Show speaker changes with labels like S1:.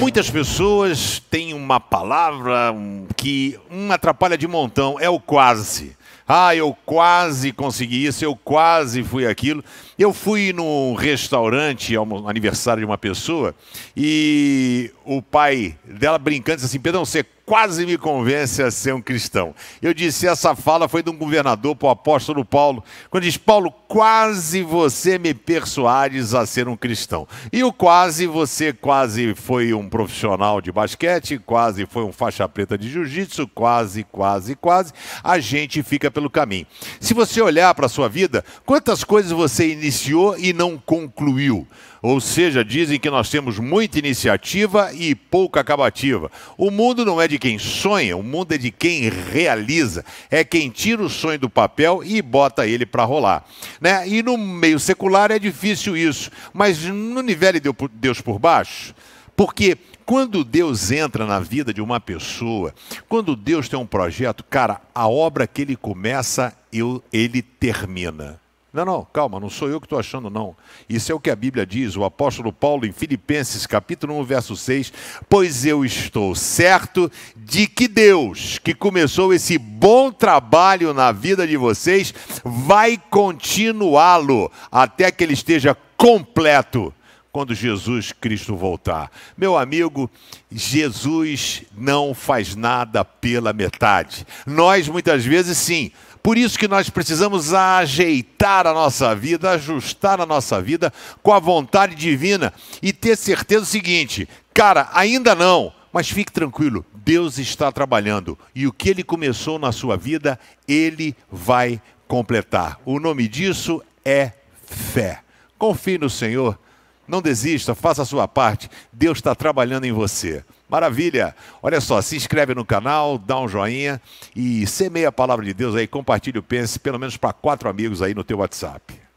S1: Muitas pessoas têm uma palavra que um atrapalha de montão, é o quase. Ah, eu quase consegui isso, eu quase fui aquilo. Eu fui num restaurante, ao aniversário de uma pessoa, e o pai dela brincando disse assim: Pedrão, você quase me convence a ser um cristão. Eu disse: essa fala foi de um governador para o apóstolo Paulo, quando diz: Paulo, quase você me persuades a ser um cristão. E o quase, você quase foi um profissional de basquete, quase foi um faixa preta de jiu-jitsu, quase, quase, quase. A gente fica pelo caminho. Se você olhar para a sua vida, quantas coisas você iniciou? e não concluiu. Ou seja, dizem que nós temos muita iniciativa e pouca acabativa. O mundo não é de quem sonha, o mundo é de quem realiza. É quem tira o sonho do papel e bota ele para rolar. Né? E no meio secular é difícil isso. Mas no nível de Deus por baixo, porque quando Deus entra na vida de uma pessoa, quando Deus tem um projeto, cara, a obra que ele começa, ele termina. Não, não, calma, não sou eu que estou achando, não. Isso é o que a Bíblia diz, o apóstolo Paulo em Filipenses, capítulo 1, verso 6. Pois eu estou certo de que Deus, que começou esse bom trabalho na vida de vocês, vai continuá-lo até que ele esteja completo quando Jesus Cristo voltar. Meu amigo, Jesus não faz nada pela metade. Nós, muitas vezes, sim por isso que nós precisamos ajeitar a nossa vida, ajustar a nossa vida com a vontade divina e ter certeza do seguinte, cara, ainda não, mas fique tranquilo, Deus está trabalhando e o que ele começou na sua vida, ele vai completar. O nome disso é fé. Confie no Senhor, não desista, faça a sua parte. Deus está trabalhando em você. Maravilha! Olha só, se inscreve no canal, dá um joinha e semeia a palavra de Deus aí, compartilhe o Pense, pelo menos para quatro amigos aí no teu WhatsApp.